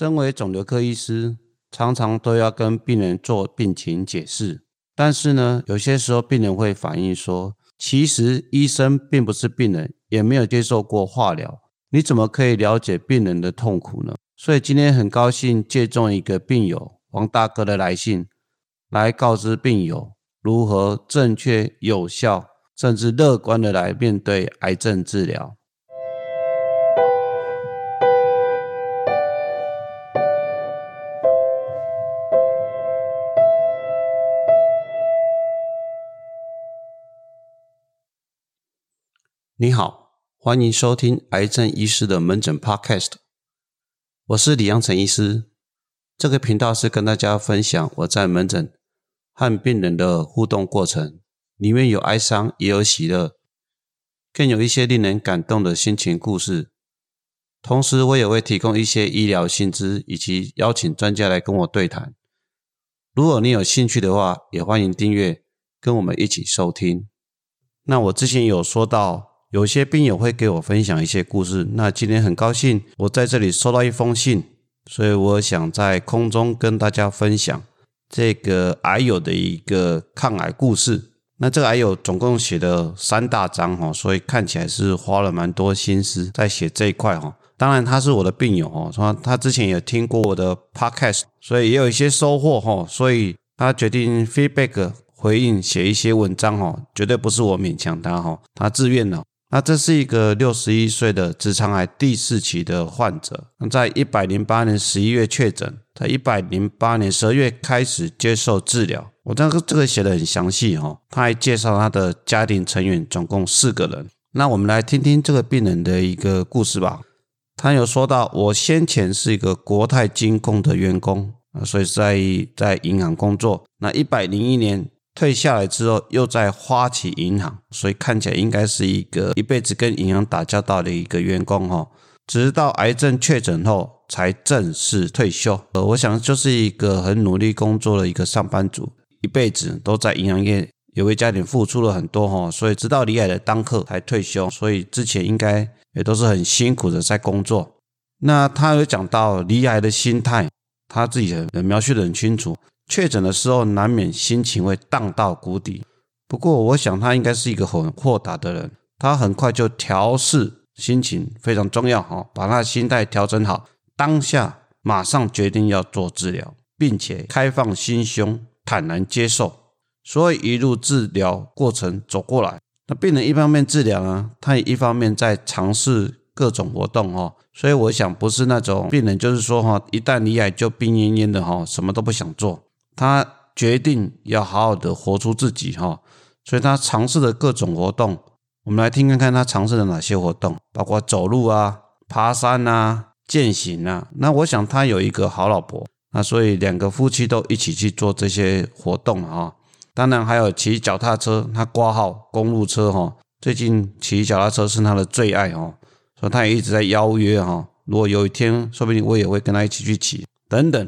身为肿瘤科医师，常常都要跟病人做病情解释。但是呢，有些时候病人会反映说，其实医生并不是病人，也没有接受过化疗，你怎么可以了解病人的痛苦呢？所以今天很高兴借重一个病友王大哥的来信，来告知病友如何正确、有效，甚至乐观的来面对癌症治疗。你好，欢迎收听癌症医师的门诊 Podcast。我是李阳成医师。这个频道是跟大家分享我在门诊和病人的互动过程，里面有哀伤，也有喜乐，更有一些令人感动的心情故事。同时，我也会提供一些医疗薪资，以及邀请专家来跟我对谈。如果你有兴趣的话，也欢迎订阅，跟我们一起收听。那我之前有说到。有些病友会给我分享一些故事，那今天很高兴我在这里收到一封信，所以我想在空中跟大家分享这个癌友的一个抗癌故事。那这个癌友总共写了三大章哈，所以看起来是花了蛮多心思在写这一块哈。当然他是我的病友哦，说他之前也听过我的 podcast，所以也有一些收获哈，所以他决定 feedback 回应写一些文章哈，绝对不是我勉强他哈，他自愿的。那这是一个六十一岁的直肠癌第四期的患者，在一百零八年十一月确诊，在一百零八年十二月开始接受治疗。我这个这个写的很详细哦，他还介绍他的家庭成员，总共四个人。那我们来听听这个病人的一个故事吧。他有说到，我先前是一个国泰金控的员工啊，所以在在银行工作。那一百零一年。退下来之后，又在花旗银行，所以看起来应该是一个一辈子跟银行打交道的一个员工哈。直到癌症确诊后，才正式退休。呃，我想就是一个很努力工作的一个上班族，一辈子都在银行业，也为家庭付出了很多哈。所以直到离癌的当刻才退休，所以之前应该也都是很辛苦的在工作。那他有讲到离癌的心态，他自己的描述的很清楚。确诊的时候，难免心情会荡到谷底。不过，我想他应该是一个很豁达的人，他很快就调试心情，非常重要哈，把他的心态调整好，当下马上决定要做治疗，并且开放心胸，坦然接受。所以一路治疗过程走过来，那病人一方面治疗啊，他也一方面在尝试各种活动哈。所以我想，不是那种病人，就是说哈，一旦离癌就病恹恹的哈，什么都不想做。他决定要好好的活出自己哈，所以他尝试了各种活动。我们来听看看他尝试了哪些活动，包括走路啊、爬山啊、健行啊。那我想他有一个好老婆，那所以两个夫妻都一起去做这些活动哈。当然还有骑脚踏车，他挂号公路车哈。最近骑脚踏车是他的最爱哈，所以他也一直在邀约哈。如果有一天，说不定我也会跟他一起去骑等等。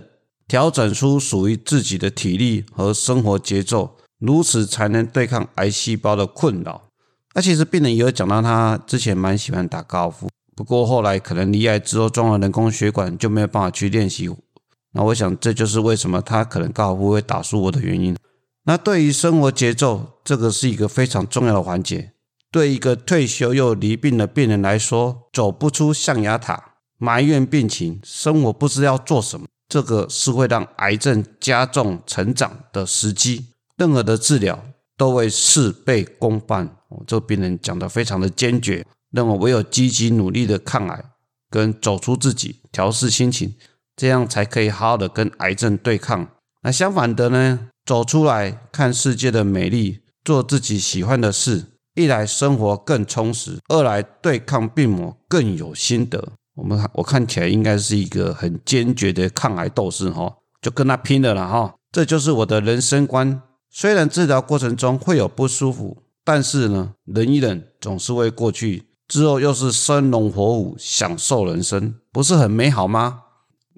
调整出属于自己的体力和生活节奏，如此才能对抗癌细胞的困扰。那其实病人也有讲到，他之前蛮喜欢打高尔夫，不过后来可能离癌之后装了人工血管，就没有办法去练习。那我想这就是为什么他可能高尔夫会打输我的原因。那对于生活节奏，这个是一个非常重要的环节。对一个退休又离病的病人来说，走不出象牙塔，埋怨病情，生活不知要做什么。这个是会让癌症加重成长的时机，任何的治疗都会事倍功半。这个病人讲的非常的坚决，认为唯有积极努力的抗癌，跟走出自己，调试心情，这样才可以好好的跟癌症对抗。那相反的呢，走出来看世界的美丽，做自己喜欢的事，一来生活更充实，二来对抗病魔更有心得。我们我看起来应该是一个很坚决的抗癌斗士哈，就跟他拼了了哈。这就是我的人生观。虽然治疗过程中会有不舒服，但是呢，忍一忍总是会过去。之后又是生龙活虎，享受人生，不是很美好吗？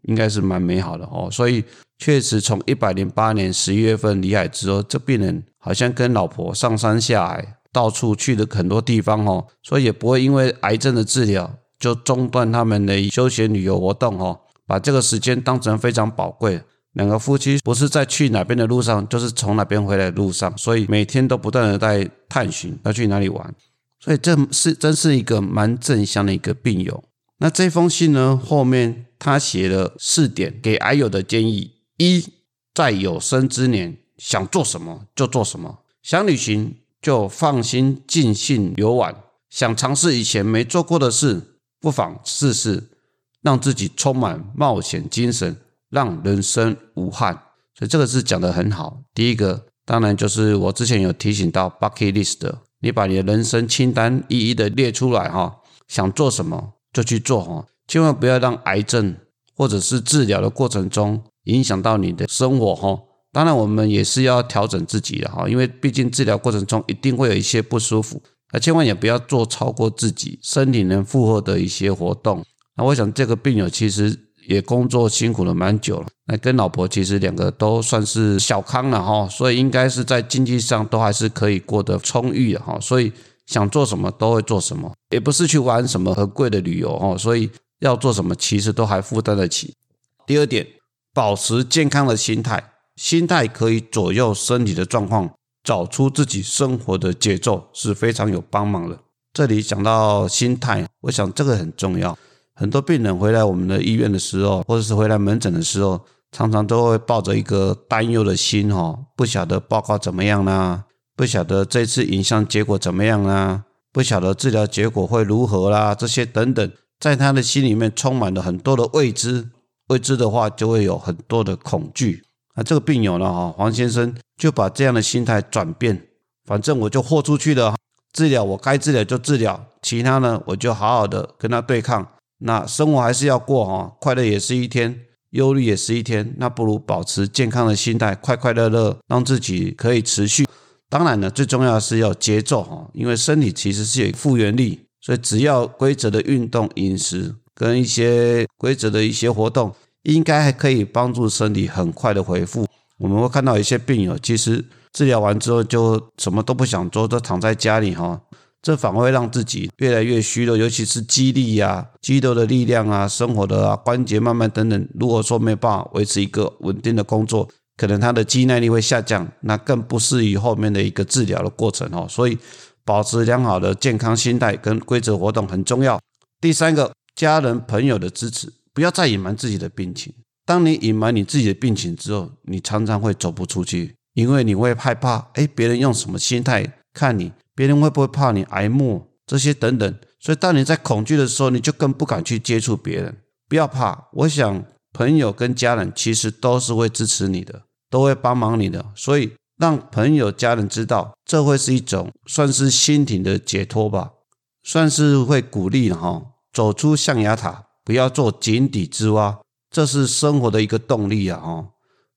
应该是蛮美好的哦。所以确实，从一百零八年十一月份离海之后，这病人好像跟老婆上山下海，到处去了很多地方哦，所以也不会因为癌症的治疗。就中断他们的休闲旅游活动哦，把这个时间当成非常宝贵。两个夫妻不是在去哪边的路上，就是从哪边回来的路上，所以每天都不断的在探寻要去哪里玩。所以这是真是一个蛮正向的一个病友。那这封信呢，后面他写了四点给癌友的建议：一，在有生之年，想做什么就做什么，想旅行就放心尽兴游玩，想尝试以前没做过的事，不妨试试，让自己充满冒险精神。让人生无憾，所以这个是讲的很好。第一个当然就是我之前有提醒到 bucket list，你把你的人生清单一一的列出来哈，想做什么就去做哈，千万不要让癌症或者是治疗的过程中影响到你的生活哈。当然我们也是要调整自己的哈，因为毕竟治疗过程中一定会有一些不舒服，那千万也不要做超过自己身体能负荷的一些活动。那我想这个病友其实。也工作辛苦了蛮久了，那跟老婆其实两个都算是小康了哈，所以应该是在经济上都还是可以过得充裕的哈，所以想做什么都会做什么，也不是去玩什么很贵的旅游哈，所以要做什么其实都还负担得起。第二点，保持健康的心态，心态可以左右身体的状况，找出自己生活的节奏是非常有帮忙的。这里讲到心态，我想这个很重要。很多病人回来我们的医院的时候，或者是回来门诊的时候，常常都会抱着一个担忧的心，哈，不晓得报告怎么样啦，不晓得这次影像结果怎么样啦，不晓得治疗结果会如何啦，这些等等，在他的心里面充满了很多的未知，未知的话就会有很多的恐惧。那这个病友呢，哈，黄先生就把这样的心态转变，反正我就豁出去了，治疗我该治疗就治疗，其他呢我就好好的跟他对抗。那生活还是要过哈，快乐也是一天，忧虑也是一天。那不如保持健康的心态，快快乐乐，让自己可以持续。当然呢，最重要是要节奏哈，因为身体其实是有复原力，所以只要规则的运动、饮食跟一些规则的一些活动，应该还可以帮助身体很快的恢复。我们会看到一些病友，其实治疗完之后就什么都不想做，都躺在家里哈。这反而会让自己越来越虚弱，尤其是肌力呀、肌肉的力量啊、生活的啊、关节慢慢等等。如果说没办法维持一个稳定的工作，可能他的肌耐力会下降，那更不适于后面的一个治疗的过程哦。所以，保持良好的健康心态跟规则活动很重要。第三个，家人朋友的支持，不要再隐瞒自己的病情。当你隐瞒你自己的病情之后，你常常会走不出去，因为你会害怕，哎，别人用什么心态看你。别人会不会怕你挨骂这些等等？所以当你在恐惧的时候，你就更不敢去接触别人。不要怕，我想朋友跟家人其实都是会支持你的，都会帮忙你的。所以让朋友、家人知道，这会是一种算是心情的解脱吧，算是会鼓励哈，走出象牙塔，不要做井底之蛙。这是生活的一个动力啊！哈，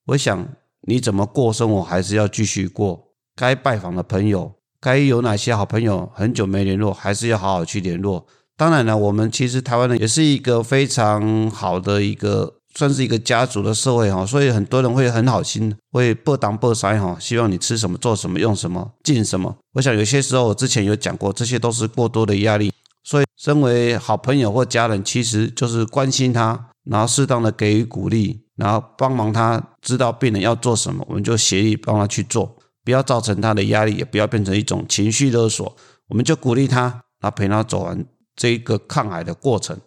我想你怎么过生活，还是要继续过。该拜访的朋友。该有哪些好朋友很久没联络，还是要好好去联络。当然了，我们其实台湾人也是一个非常好的一个，算是一个家族的社会哈，所以很多人会很好心，会不当不塞哈，希望你吃什么、做什么、用什么、进什么。我想有些时候我之前有讲过，这些都是过多的压力。所以，身为好朋友或家人，其实就是关心他，然后适当的给予鼓励，然后帮忙他知道病人要做什么，我们就协力帮他去做。不要造成他的压力，也不要变成一种情绪勒索。我们就鼓励他，然后陪他走完这一个抗癌的过程。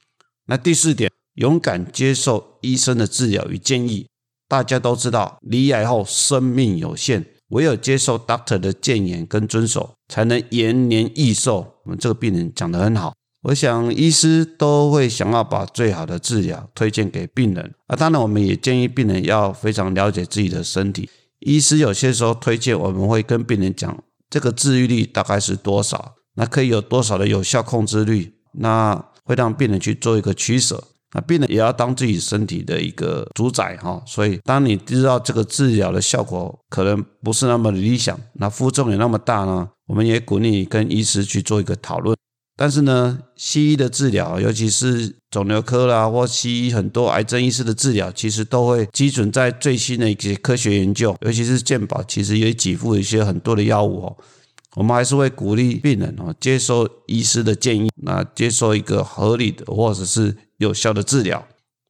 那第四点，勇敢接受医生的治疗与建议。大家都知道，离癌后生命有限，唯有接受 doctor 的建言跟遵守，才能延年益寿。我们这个病人讲得很好，我想医师都会想要把最好的治疗推荐给病人。啊，当然我们也建议病人要非常了解自己的身体。医师有些时候推荐，我们会跟病人讲，这个治愈率大概是多少，那可以有多少的有效控制率，那会让病人去做一个取舍。那病人也要当自己身体的一个主宰哈。所以，当你知道这个治疗的效果可能不是那么理想，那负重也那么大呢，我们也鼓励你跟医师去做一个讨论。但是呢，西医的治疗，尤其是肿瘤科啦，或西医很多癌症医师的治疗，其实都会基准在最新的一些科学研究，尤其是健保，其实也给付一些很多的药物哦。我们还是会鼓励病人哦，接受医师的建议，那接受一个合理的或者是有效的治疗。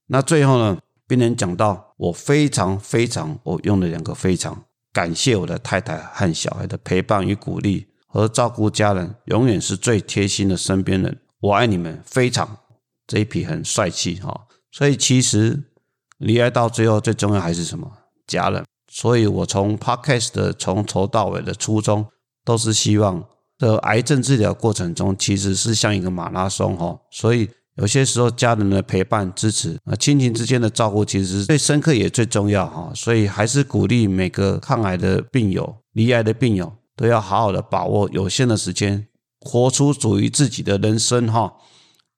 那最后呢，病人讲到我非常非常，我用了两个非常感谢我的太太和小孩的陪伴与鼓励，和照顾家人，永远是最贴心的身边人。我爱你们，非常这一批很帅气哈。所以其实离爱到最后最重要还是什么？家人。所以我从 Podcast 的从头到尾的初衷，都是希望的癌症治疗过程中，其实是像一个马拉松哈。所以有些时候家人的陪伴支持啊，亲情之间的照顾，其实最深刻也最重要哈。所以还是鼓励每个抗癌的病友、离癌的病友，都要好好的把握有限的时间，活出属于自己的人生哈。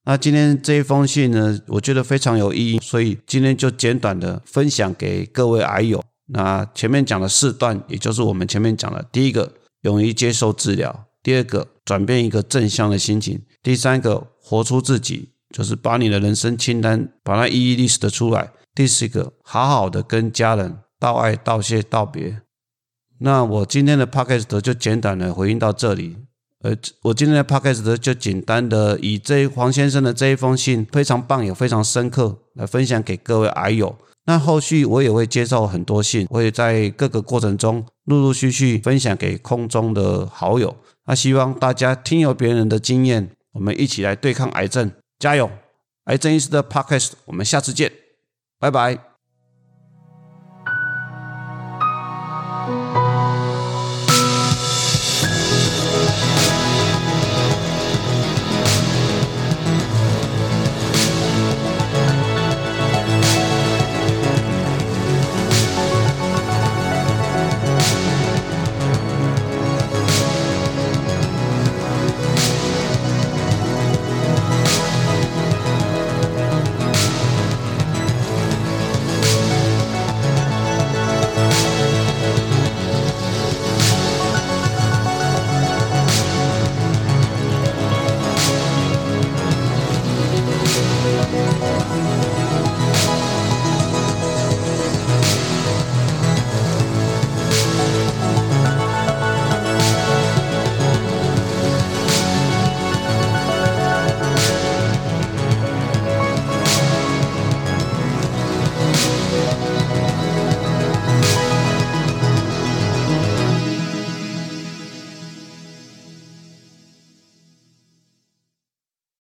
那今天这一封信呢，我觉得非常有意义，所以今天就简短的分享给各位癌友。那前面讲的四段，也就是我们前面讲的，第一个，勇于接受治疗；第二个，转变一个正向的心情；第三个，活出自己，就是把你的人生清单把它一一 list 的出来；第四个，好好的跟家人道爱、道谢、道别。那我今天的 podcast 就简短的回应到这里。呃，我今天的 podcast 就简单的以这黄先生的这一封信非常棒，也非常深刻，来分享给各位癌友。那后续我也会接受很多信，我也在各个过程中陆陆续续分享给空中的好友。那希望大家听有别人的经验，我们一起来对抗癌症，加油！癌症医师的 Podcast，我们下次见，拜拜。